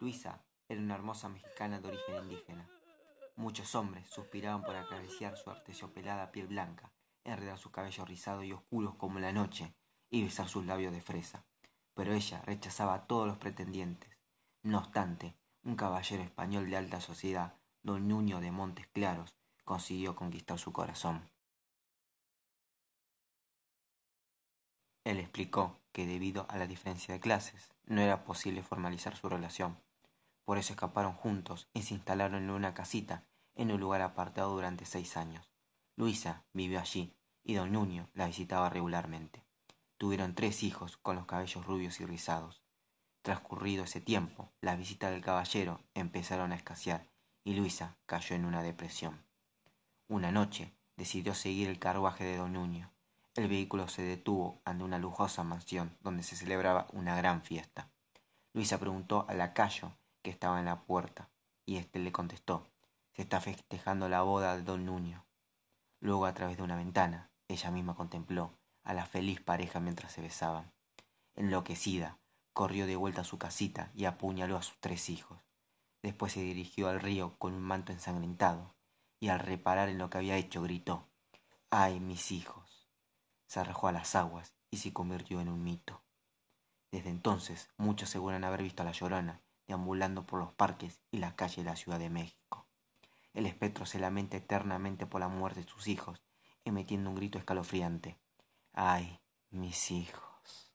Luisa era una hermosa mexicana de origen indígena. Muchos hombres suspiraban por acariciar su artesiopelada piel blanca, enredar su cabello rizado y oscuros como la noche y besar sus labios de fresa. Pero ella rechazaba a todos los pretendientes. No obstante, un caballero español de alta sociedad, don Nuño de Montes Claros, consiguió conquistar su corazón. Él explicó debido a la diferencia de clases no era posible formalizar su relación. Por eso escaparon juntos y se instalaron en una casita en un lugar apartado durante seis años. Luisa vivió allí y don Nuño la visitaba regularmente. Tuvieron tres hijos con los cabellos rubios y rizados. Transcurrido ese tiempo, las visitas del caballero empezaron a escasear y Luisa cayó en una depresión. Una noche decidió seguir el carruaje de don Nuño. El vehículo se detuvo ante una lujosa mansión donde se celebraba una gran fiesta. Luisa preguntó al lacayo que estaba en la puerta, y éste le contestó Se está festejando la boda de don Nuño. Luego, a través de una ventana, ella misma contempló a la feliz pareja mientras se besaban. Enloquecida, corrió de vuelta a su casita y apuñaló a sus tres hijos. Después se dirigió al río con un manto ensangrentado, y al reparar en lo que había hecho gritó ¡Ay, mis hijos! Se arrojó a las aguas y se convirtió en un mito. Desde entonces muchos aseguran haber visto a la llorona deambulando por los parques y las calles de la Ciudad de México. El espectro se lamenta eternamente por la muerte de sus hijos, emitiendo un grito escalofriante. ¡Ay, mis hijos!